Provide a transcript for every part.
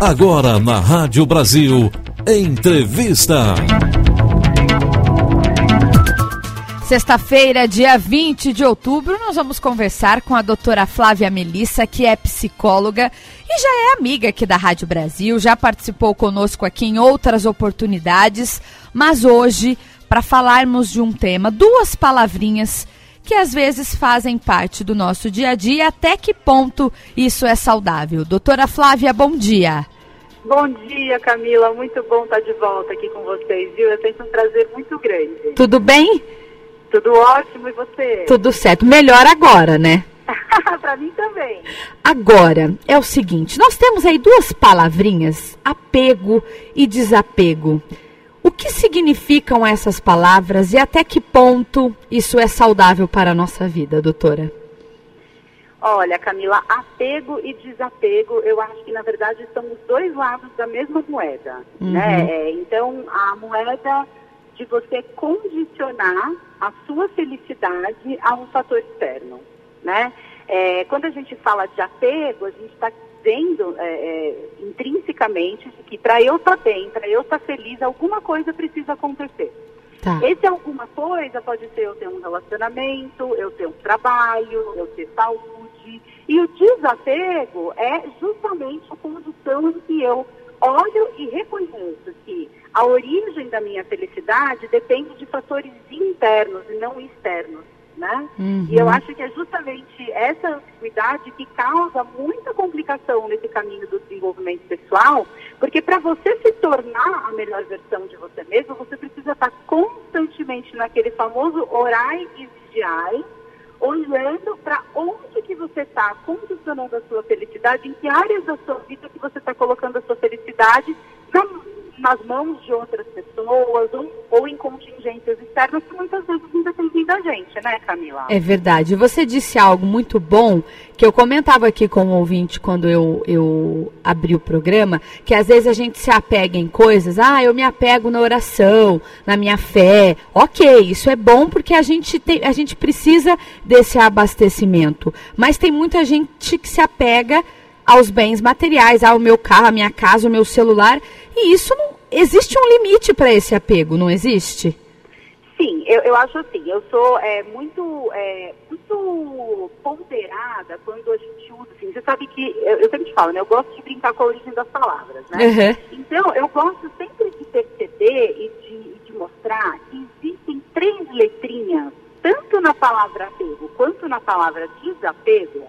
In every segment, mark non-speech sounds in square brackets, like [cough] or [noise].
Agora na Rádio Brasil, entrevista. Sexta-feira, dia 20 de outubro, nós vamos conversar com a doutora Flávia Melissa, que é psicóloga e já é amiga aqui da Rádio Brasil, já participou conosco aqui em outras oportunidades, mas hoje, para falarmos de um tema, duas palavrinhas que às vezes fazem parte do nosso dia a dia, até que ponto isso é saudável. Doutora Flávia, bom dia. Bom dia, Camila. Muito bom estar de volta aqui com vocês, viu? Eu tenho um prazer muito grande. Tudo bem? Tudo ótimo, e você? Tudo certo. Melhor agora, né? [laughs] para mim também. Agora, é o seguinte, nós temos aí duas palavrinhas, apego e desapego. O que significam essas palavras e até que ponto isso é saudável para a nossa vida, doutora? Olha, Camila, apego e desapego, eu acho que na verdade são os dois lados da mesma moeda, uhum. né? É, então, a moeda de você condicionar a sua felicidade a um fator externo, né? É, quando a gente fala de apego, a gente está dizendo é, é, intrinsecamente que para eu estar tá bem, para eu estar tá feliz, alguma coisa precisa acontecer. Tá. Esse alguma coisa pode ser eu ter um relacionamento, eu ter um trabalho, eu ter saúde. E o desapego é justamente a condição em que eu olho e reconheço que a origem da minha felicidade depende de fatores internos e não externos né? Uhum. E eu acho que é justamente essa ambiguidade que causa muita complicação nesse caminho do desenvolvimento pessoal, porque para você se tornar a melhor versão de você mesmo, você precisa estar constantemente naquele famoso orai e vigiai, olhando para onde que você está condicionando a sua felicidade, em que áreas da sua vida que você está colocando a sua felicidade na nas mãos de outras pessoas ou, ou em contingências externas que muitas vezes não dependem da gente, né, Camila? É verdade. Você disse algo muito bom que eu comentava aqui com o ouvinte quando eu, eu abri o programa, que às vezes a gente se apega em coisas, ah, eu me apego na oração, na minha fé. Ok, isso é bom porque a gente, tem, a gente precisa desse abastecimento. Mas tem muita gente que se apega aos bens materiais, ao meu carro, a minha casa, o meu celular, e isso não existe um limite para esse apego, não existe? Sim, eu, eu acho assim, eu sou é, muito, é, muito ponderada quando a gente usa, assim, você sabe que, eu, eu sempre te falo, né, eu gosto de brincar com a origem das palavras, né? Uhum. Então, eu gosto sempre de perceber e de, de mostrar que existem três letrinhas, tanto na palavra apego quanto na palavra desapego,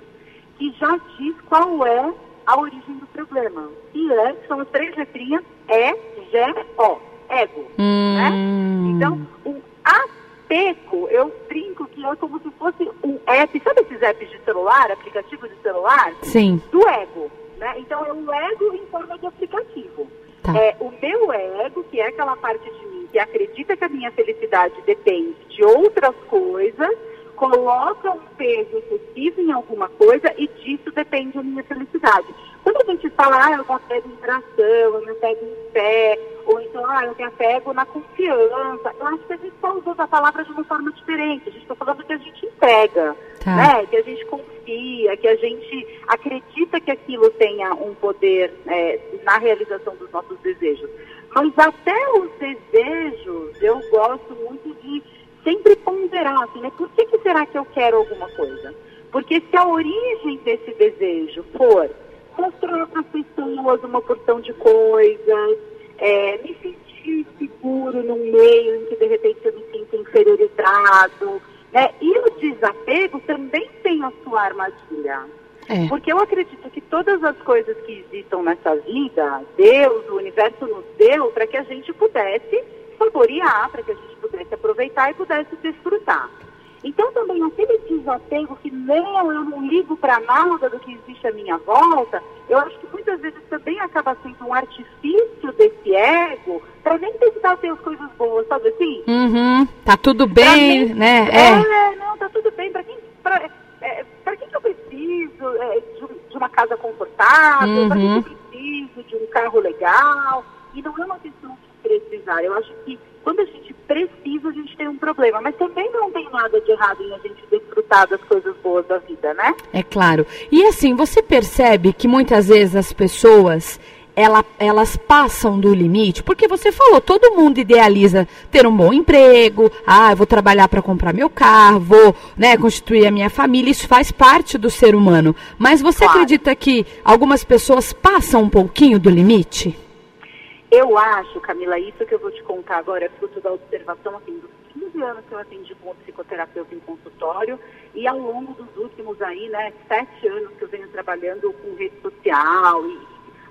que já diz qual é a origem do problema. E é, são as três letrinhas E, G, O, ego. Hum. Né? Então, o apego, eu brinco que é como se fosse um app, sabe esses apps de celular, aplicativo de celular? Sim. Do ego. Né? Então, é um ego em forma de aplicativo. Tá. É, o meu ego, que é aquela parte de mim que acredita que a minha felicidade depende de outras coisas, coloca um peso excessivo em alguma coisa e disso depende a minha felicidade. Quando a gente fala, ah, eu me apego em tração, eu me apego em fé, ou então, ah, eu me apego na confiança, eu acho que a gente só usou a palavra de uma forma diferente. A gente está falando que a gente entrega, tá. né? que a gente confia, que a gente acredita que aquilo tenha um poder é, na realização dos nossos desejos. Mas até os desejos, eu gosto muito de sempre ponderar, assim, né? Por que, que será que eu quero alguma coisa? Porque se a origem desse desejo for mostrar para as pessoas uma porção de coisas, é, me sentir seguro num meio em que de repente eu me sinto inferiorizado, né? E o desapego também tem a sua armadilha. É. Porque eu acredito que todas as coisas que existam nessa vida, Deus, o universo nos deu para que a gente pudesse saborear, para que a gente pudesse aproveitar e pudesse desfrutar. Então também aquele desapego que não, eu não ligo para nada do que existe à minha volta, eu acho que muitas vezes também acaba sendo um artifício desse ego para nem tentar ter as coisas boas, sabe assim? Uhum, tá tudo bem, né? É. é, não, tá tudo bem. Para quem, pra, é, pra quem que eu preciso é, de, de, uma casa confortável? Uhum. Para quem que eu preciso de um carro legal? E não é uma questão precisar. Eu acho que quando a gente precisa, a gente tem um problema. Mas também não tem nada de errado em a gente desfrutar das coisas boas da vida, né? É claro. E assim, você percebe que muitas vezes as pessoas ela, elas passam do limite, porque você falou, todo mundo idealiza ter um bom emprego, ah, eu vou trabalhar para comprar meu carro, vou né, constituir a minha família, isso faz parte do ser humano. Mas você claro. acredita que algumas pessoas passam um pouquinho do limite? Eu acho, Camila, isso que eu vou te contar agora é fruto da observação assim, dos 15 anos que eu atendi como psicoterapeuta em consultório e ao longo dos últimos aí, né, sete anos que eu venho trabalhando com rede social e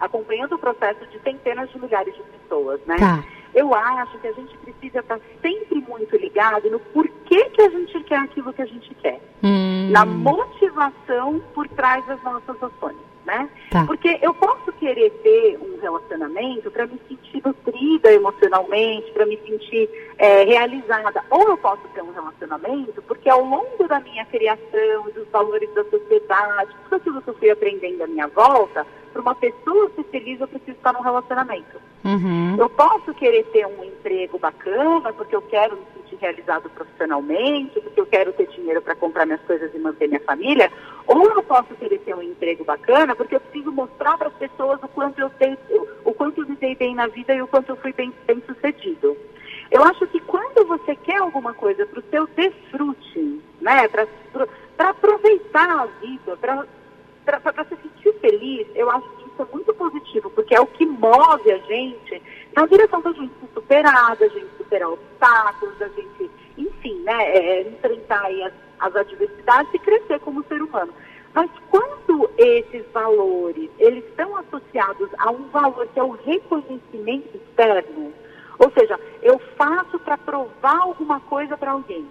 acompanhando o processo de centenas de milhares de pessoas, né? Tá. Eu acho que a gente precisa estar sempre muito ligado no porquê que a gente quer aquilo que a gente quer. Hum. Na motivação por trás das nossas ações né? Tá. Porque eu posso querer ter um relacionamento para me sentir nutrida emocionalmente, para me sentir é, realizada. Ou eu posso ter um relacionamento porque ao longo da minha criação dos valores da sociedade, tudo aquilo que eu fui aprendendo à minha volta, para uma pessoa ser feliz eu preciso estar num relacionamento. Uhum. Eu posso querer ter um emprego bacana porque eu quero me sentir realizado profissionalmente, porque eu quero ter dinheiro para comprar minhas coisas e manter minha família, ou eu posso querer ter um emprego bacana porque eu preciso mostrar para as pessoas o quanto eu tenho, o quanto eu me dei bem na vida e o quanto eu fui bem, bem sucedido. Eu acho que quando você quer alguma coisa para o seu desfrute, né, para aproveitar a vida, para se sentir feliz, eu acho que isso é muito positivo, porque é o que move a gente na direção da gente se superar, da gente superar obstáculos, da gente, enfim, né, é, enfrentar as as adversidades e crescer como ser humano. Mas quando esses valores, eles estão associados a um valor que é o reconhecimento externo, ou seja, eu faço para provar alguma coisa para alguém.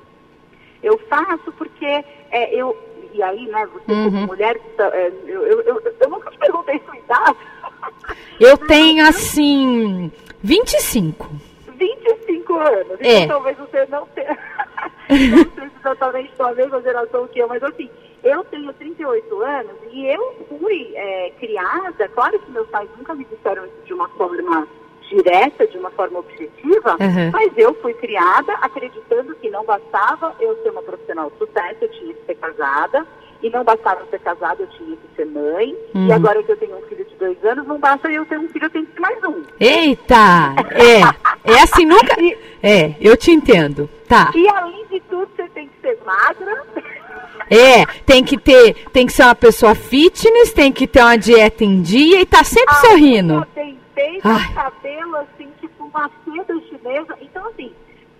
Eu faço porque é, eu. E aí, né, você uhum. como mulher, tá, é, eu, eu, eu, eu, nunca te perguntei sua idade. Eu [laughs] tenho, assim, 25. 25 anos. É. Então talvez você não tenha. Não sei se exatamente da mesma geração que eu, mas assim, eu tenho 38 anos e eu fui é, criada, claro que meus pais nunca me disseram isso de uma forma direta, de uma forma objetiva, uhum. mas eu fui criada acreditando que não bastava eu ser uma profissional de sucesso, eu tinha que ser casada, e não bastava ser casada, eu tinha que ser mãe, uhum. e agora que eu tenho um filho de dois anos, não basta eu ter um filho, eu tenho que ter mais um. Eita! É, é assim, nunca... É, eu te entendo, tá. E além de tudo, você tem que ser magra... É, tem que ter, tem que ser uma pessoa fitness, tem que ter uma dieta em dia e tá sempre ah, sorrindo. Tem peito, cabelo assim, tipo uma seda chinesa. Então, assim,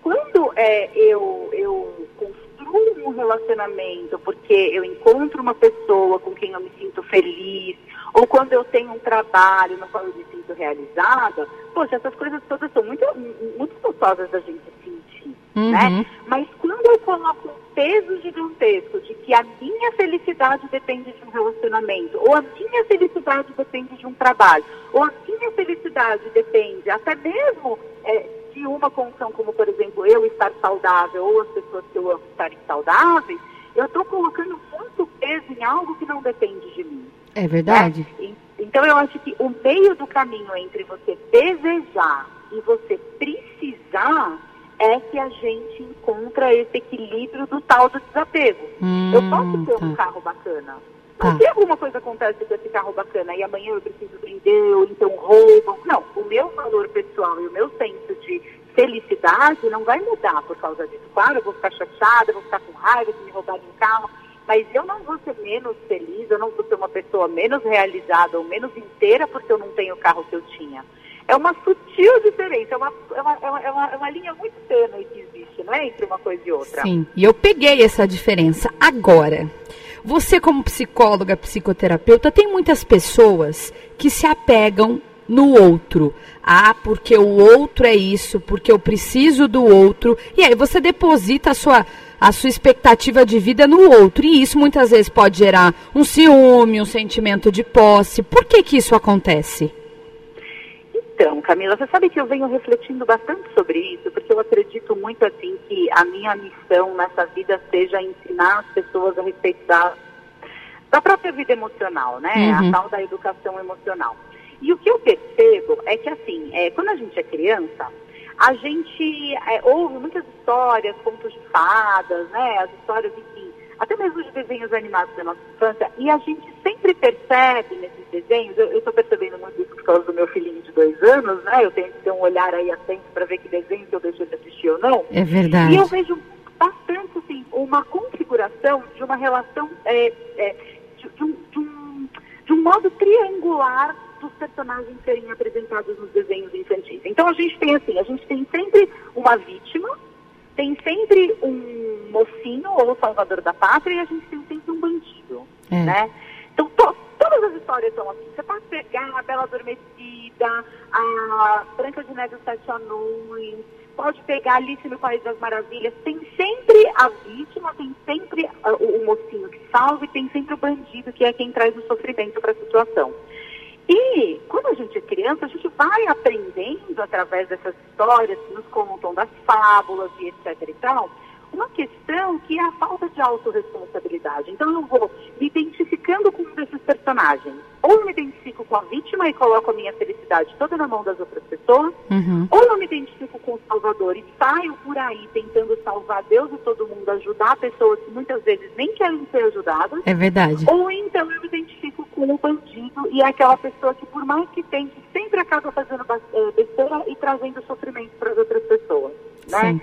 quando é, eu, eu construo um relacionamento porque eu encontro uma pessoa com quem eu me sinto feliz, ou quando eu tenho um trabalho no qual eu me sinto realizada, poxa, essas coisas todas são muito, muito gostosas da gente sentir, uhum. né? Mas quando eu coloco um peso gigantesco de que a minha felicidade depende de um relacionamento, ou a minha felicidade depende de um trabalho, ou a minha felicidade depende até mesmo é, de uma condição como, por exemplo, eu estar saudável ou as pessoas que eu amo estarem saudáveis, eu estou colocando muito peso em algo que não depende de mim. É verdade. Né? Então eu acho que o meio do caminho entre você desejar e você precisar é que a gente encontra esse equilíbrio do tal do desapego. Hum, eu posso ter tá. um carro bacana, mas tá. se alguma coisa acontece com esse carro bacana e amanhã eu preciso vender ou então roubam, não, o meu valor pessoal e o meu senso de felicidade não vai mudar por causa disso. Claro, eu vou ficar chateada, vou ficar com raiva de me roubarem um carro, mas eu não vou ser menos feliz, eu não vou ser uma pessoa menos realizada ou menos inteira porque eu não tenho o carro que eu tinha. É uma sutil diferença, é uma, é uma, é uma, é uma, é uma linha muito tênue que existe, não é? Entre uma coisa e outra. Sim, e eu peguei essa diferença agora. Você, como psicóloga, psicoterapeuta, tem muitas pessoas que se apegam no outro. Ah, porque o outro é isso, porque eu preciso do outro. E aí você deposita a sua, a sua expectativa de vida no outro. E isso muitas vezes pode gerar um ciúme, um sentimento de posse. Por que, que isso acontece? Então, Camila, você sabe que eu venho refletindo bastante sobre isso, porque eu acredito muito assim que a minha missão nessa vida seja ensinar as pessoas a respeito da, da própria vida emocional, né? Uhum. A tal da educação emocional. E o que eu percebo é que assim, é, quando a gente é criança, a gente é, ouve muitas histórias, contos de fadas, né? As histórias, até mesmo de desenhos animados da nossa infância, e a gente sempre percebe nesses desenhos, eu estou percebendo muito isso por causa do meu filhinho de dois anos, né? Eu tenho que ter um olhar aí atento para ver que desenho que eu deixo de assistir ou não. É verdade. E eu vejo bastante, assim, uma configuração de uma relação, é, é, de, de, um, de, um, de um modo triangular dos personagens serem apresentados nos desenhos infantis. Então a gente tem assim, a gente tem sempre uma vítima, tem sempre um mocinho ou salvador da pátria e a gente tem sempre um bandido, é. né? Então to, todas as histórias são assim. Você pode pegar a Bela Adormecida, a Branca de Neve Sete Anões, pode pegar Alice no País das Maravilhas, tem sempre a vítima, tem sempre o, o mocinho que salva e tem sempre o bandido que é quem traz o sofrimento para a situação. E quando a gente é criança, a gente vai aprendendo através dessas histórias que nos contam das fábulas e etc e tal, uma questão que é a falta de autorresponsabilidade. Então eu vou me identificando com um desses personagens. Ou eu me identifico com a vítima e coloco a minha felicidade toda na mão das outras pessoas, uhum. ou eu me identifico com o Salvador e saio por aí tentando salvar Deus e todo mundo, ajudar pessoas que muitas vezes nem querem ser ajudadas. É verdade. Ou então eu me identifico com o bandido e é aquela pessoa que, por mais que tente, sempre acaba fazendo eh, besteira e trazendo sofrimento para as outras pessoas. Né?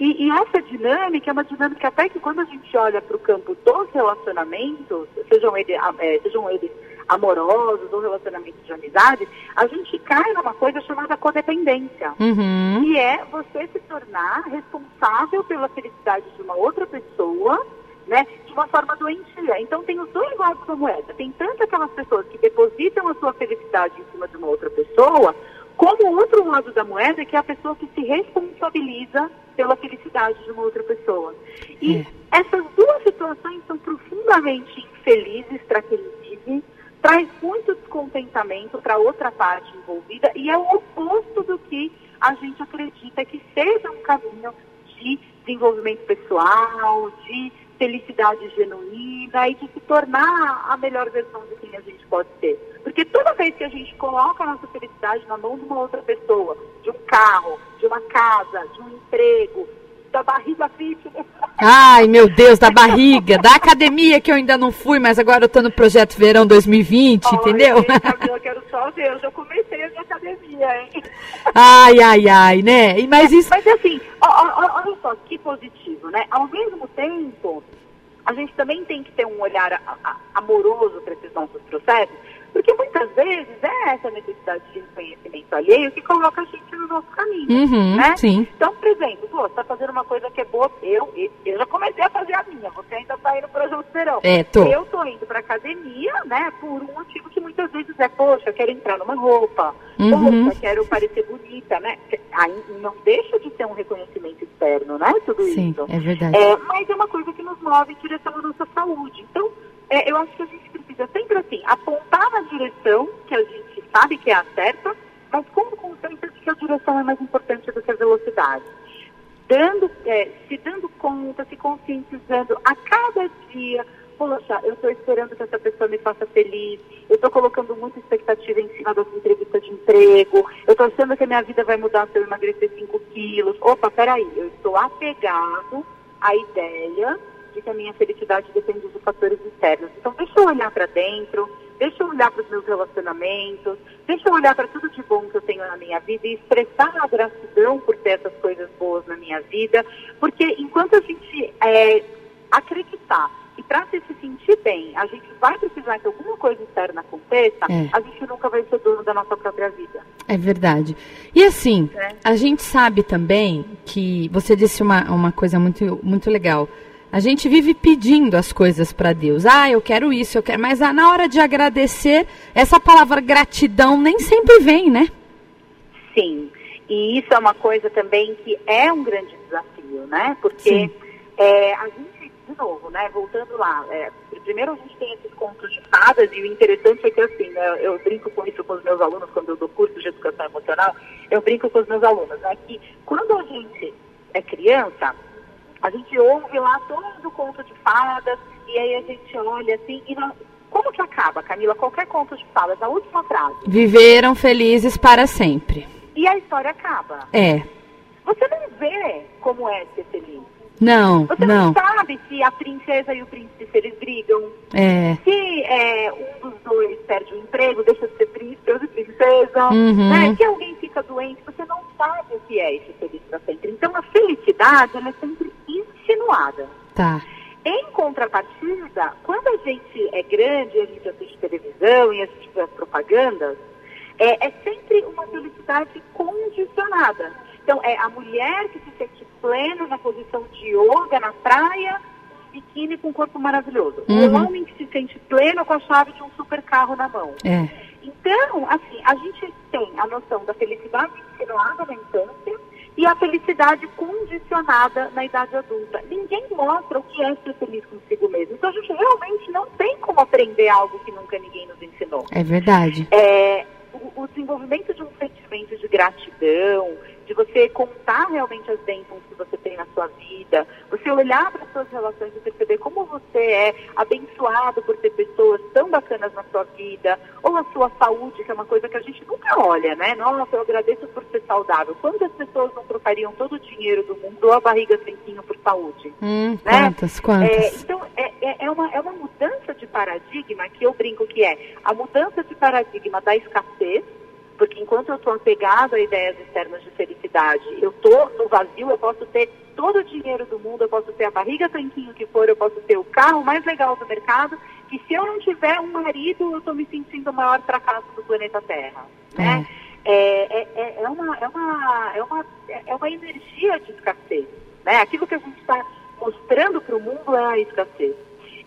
E, e, essa dinâmica é uma dinâmica até que quando a gente olha para o campo dos relacionamentos, sejam eles, é, sejam eles amorosos ou relacionamentos de amizade, a gente cai numa coisa chamada codependência. Uhum. Que é você se tornar responsável pela felicidade de uma outra pessoa, né, de uma forma doentia. Então tem os dois lados da moeda. Tem tanto aquelas pessoas que depositam a sua felicidade em cima de uma outra pessoa, como o outro lado da moeda, que é a pessoa que se responsabiliza pela felicidade de uma outra pessoa. E é. essas duas situações são profundamente infelizes para quem vive, traz muito descontentamento para outra parte envolvida e é o oposto do que a gente acredita que seja um caminho de desenvolvimento pessoal, de felicidade genuína e de se tornar a melhor versão de quem a gente pode ser. Porque toda vez que a gente coloca a nossa felicidade na mão de uma outra pessoa, de um carro, de uma casa, de um emprego, da barriga fitness. Ai, meu Deus, da barriga, da academia que eu ainda não fui, mas agora eu tô no projeto Verão 2020, Olha, entendeu? eu quero só ver, eu já comecei a minha academia, hein? Ai, ai, ai, né? Mas isso. Mas assim, olha só que positivo, né? Ao mesmo tempo, a gente também tem que ter um olhar amoroso para esses nossos processos, porque muitas vezes é essa necessidade de conhecimento alheio que coloca a gente no nosso caminho, uhum, né? Sim. Então, por exemplo, pô, você está fazendo uma coisa que é boa, eu, eu já comecei a fazer a minha, você ainda está indo para o verão. É, tô. Eu tô indo para academia, né, por um motivo que muitas vezes é, poxa, eu quero entrar numa roupa, uhum. poxa, quero parecer bonita, né? Aí não deixa de ter um reconhecimento externo, né, tudo Sim, isso. é verdade. É, mas é uma coisa que nos move em direção à nossa saúde. Então, é, eu acho que a gente precisa sempre assim, apontar na direção que a gente sabe que é a certa, mas com consciência de que a direção é mais importante do que a velocidade. Dando, é, se dando conta, se conscientizando a cada dia, poxa, eu estou esperando que essa pessoa me faça feliz, eu estou colocando muita expectativa em cima dessa entrevista de emprego, eu estou achando que a minha vida vai mudar se eu emagrecer 5 quilos. Opa, peraí, eu estou apegado à ideia de que a minha felicidade depende de fatores externos. Então, deixa eu olhar para dentro, deixa eu olhar para os meus relacionamentos, deixa eu olhar para tudo de bom que eu tenho na minha vida e expressar a gratidão por ter essas coisas boas na minha vida, porque enquanto a gente é, acreditar que para se sentir bem, a gente vai precisar que alguma coisa externa aconteça, é. a gente nunca vai ser dono da nossa própria vida. É verdade. E assim, é. a gente sabe também que você disse uma, uma coisa muito, muito legal. A gente vive pedindo as coisas para Deus. Ah, eu quero isso, eu quero. Mas ah, na hora de agradecer, essa palavra gratidão nem sempre vem, né? Sim. E isso é uma coisa também que é um grande desafio, né? Porque é, a gente, de novo, né? Voltando lá, é, primeiro a gente tem esses contos de fadas e o interessante é que assim, né, eu brinco com isso com os meus alunos quando eu dou curso de educação emocional, eu brinco com os meus alunos, né? Que quando a gente é criança, a gente ouve lá todo o conto de fadas e aí a gente olha assim e não, como que acaba, Camila? Qualquer conto de fadas, a última frase. Viveram felizes para sempre. E a história acaba. É. Você não vê como é ser feliz. Não, Você não. não sabe se a princesa e o príncipe se eles brigam. É. Se é, um dos dois perde o emprego, deixa de ser príncipe ou de princesa. Uhum. Né? Se alguém fica doente, você não sabe o que é esse feliz para sempre. Então a felicidade ela é sempre insinuada. Tá. Em contrapartida, quando a gente é grande, a gente assiste televisão e assiste as propagandas, é, é sempre uma felicidade condicionada. Então, é a mulher que se sente plena na posição de yoga na praia, biquíni com um corpo maravilhoso. Uhum. O homem que se sente pleno com a chave de um super carro na mão. É. Então, assim, a gente tem a noção da felicidade insinuada na infância e a felicidade condicionada na idade adulta. Ninguém mostra o que é ser feliz consigo mesmo. Então, a gente realmente não tem como aprender algo que nunca ninguém nos ensinou. É verdade. É, o, o desenvolvimento de um sentimento de gratidão, de você contar realmente as bênçãos que você tem na sua vida, você olhar para as suas relações e perceber como você é abençoado por ter pessoas tão bacanas na sua vida, ou a sua saúde, que é uma coisa que a gente nunca olha, né? Nossa, eu agradeço por ser saudável. Quantas pessoas não trocariam todo o dinheiro do mundo ou a barriga sequinho por saúde? Hum, Né? quantas, quantas? É, então, é, é, é uma, é uma mudança de paradigma que eu brinco que é a mudança de paradigma da escassez, porque enquanto eu estou apegado a ideias externas de felicidade, eu estou no vazio, eu posso ter todo o dinheiro do mundo, eu posso ter a barriga tanquinho que for, eu posso ter o carro mais legal do mercado, que se eu não tiver um marido, eu estou me sentindo o maior fracasso do planeta Terra. Né? É, é, é, é uma, é, uma, é, uma, é uma energia de escassez. Né? Aquilo que a gente está mostrando para o mundo é a escassez.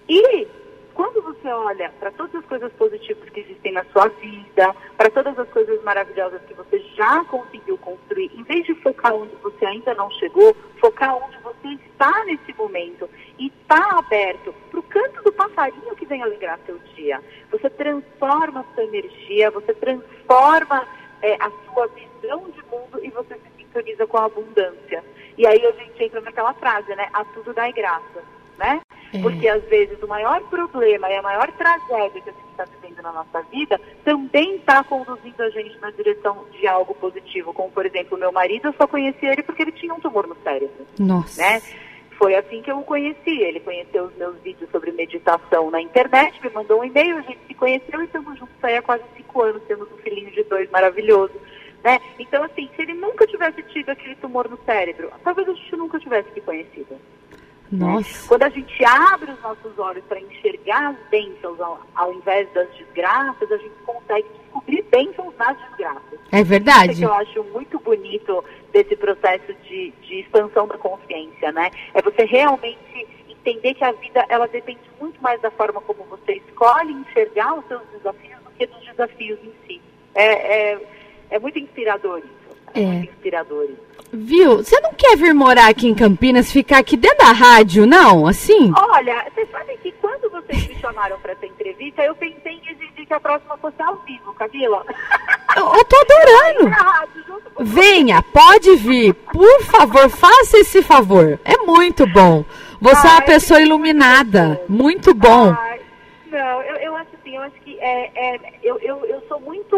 E quando você olha para todas as coisas positivas que existem na sua vida, para todas as coisas maravilhosas que você já conseguiu construir, em vez de focar onde você ainda não chegou, focar onde você está nesse momento e está aberto para o canto do passarinho que vem alegrar seu dia. Você transforma a sua energia, você transforma é, a sua visão de mundo e você se sintoniza com a abundância. E aí a gente entra naquela frase, né? A tudo dai graça, né? É. Porque às vezes o maior problema e a maior tragédia que a gente está vivendo na nossa vida também está conduzindo a gente na direção de algo positivo. Como, por exemplo, o meu marido, eu só conheci ele porque ele tinha um tumor no cérebro, Nossa. né? Foi assim que eu o conheci. Ele conheceu os meus vídeos sobre meditação na internet, me mandou um e-mail, a gente se conheceu e estamos juntos aí há quase cinco anos, temos um filhinho de dois maravilhoso. Né? Então, assim, se ele nunca tivesse tido aquele tumor no cérebro, talvez a gente nunca tivesse se conhecido. Nossa. Quando a gente abre os nossos olhos para enxergar as bênçãos ao, ao invés das desgraças, a gente consegue descobrir bênçãos nas desgraças. É Isso verdade. que eu acho muito bonito desse processo de, de expansão da consciência, né? É você realmente entender que a vida ela depende muito mais da forma como você escolhe enxergar os seus desafios do que dos desafios em si. É, é, é muito inspirador isso. É, É. muito inspirador isso. Viu? Você não quer vir morar aqui em Campinas, ficar aqui dentro da rádio, não? Assim? Olha, você sabe que quando vocês me chamaram para essa entrevista, eu pensei em exigir que a próxima fosse ao vivo, Camila. Eu, eu tô adorando. Rádio, Venha, pode vir. Por favor, faça esse favor. É muito bom. Você é uma pessoa iluminada. Muito bom. Não, eu, eu acho assim, eu acho que é, é, eu, eu, eu sou muito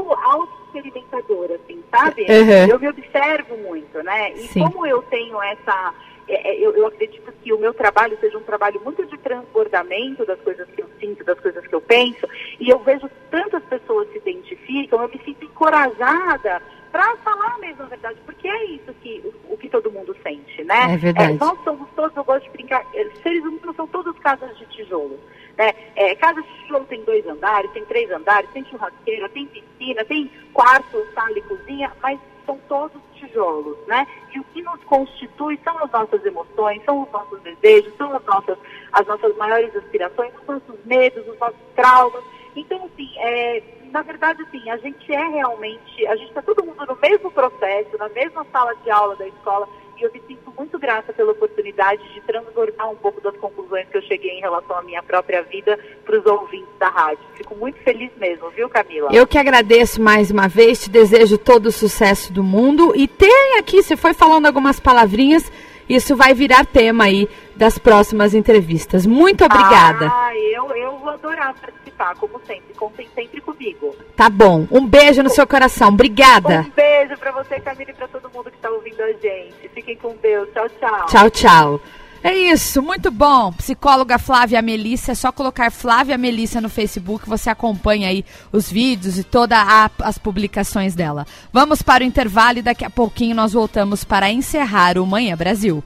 auto-experimentadora, assim, sabe? Uhum. Eu me observo muito, né? E Sim. como eu tenho essa. é, é, eu, eu acredito que o meu trabalho seja um trabalho muito de transbordamento das coisas que eu sinto, das coisas que eu penso, e eu vejo tantas pessoas se identificam, eu me sinto encorajada para falar mesmo a verdade, porque é isso que o, o que todo mundo sente, né? É verdade. É, nós somos todos, eu gosto de brincar, eh, seres humanos são todos casas de tijolo. Né? É, casa de tijolo tem dois andares, tem três andares, tem churrasqueira, tem piscina, tem quarto, sala e cozinha, mas são todos tijolos, né? E o que nos constitui são as nossas emoções, são os nossos desejos, são as nossas, as nossas maiores aspirações, os nossos medos, os nossos traumas. Então, assim, é, na verdade, assim, a gente é realmente, a gente está todo mundo no mesmo processo, na mesma sala de aula da escola, e eu me sinto muito grata pela oportunidade de transbordar um pouco das conclusões que eu cheguei em relação à minha própria vida para os ouvintes da rádio. Fico muito feliz mesmo, viu, Camila? Eu que agradeço mais uma vez, te desejo todo o sucesso do mundo e tem aqui, você foi falando algumas palavrinhas, isso vai virar tema aí das próximas entrevistas. Muito obrigada. Ah, eu, eu vou adorar participar, como sempre. Contem sempre comigo. Tá bom. Um beijo no seu coração. Obrigada. Um beijo para você, Camila, e para todo mundo que está ouvindo a gente. Fiquem com Deus. Tchau, tchau. Tchau, tchau. É isso, muito bom. Psicóloga Flávia Melissa, é só colocar Flávia Melissa no Facebook, você acompanha aí os vídeos e todas as publicações dela. Vamos para o intervalo e daqui a pouquinho nós voltamos para encerrar o Manhã Brasil.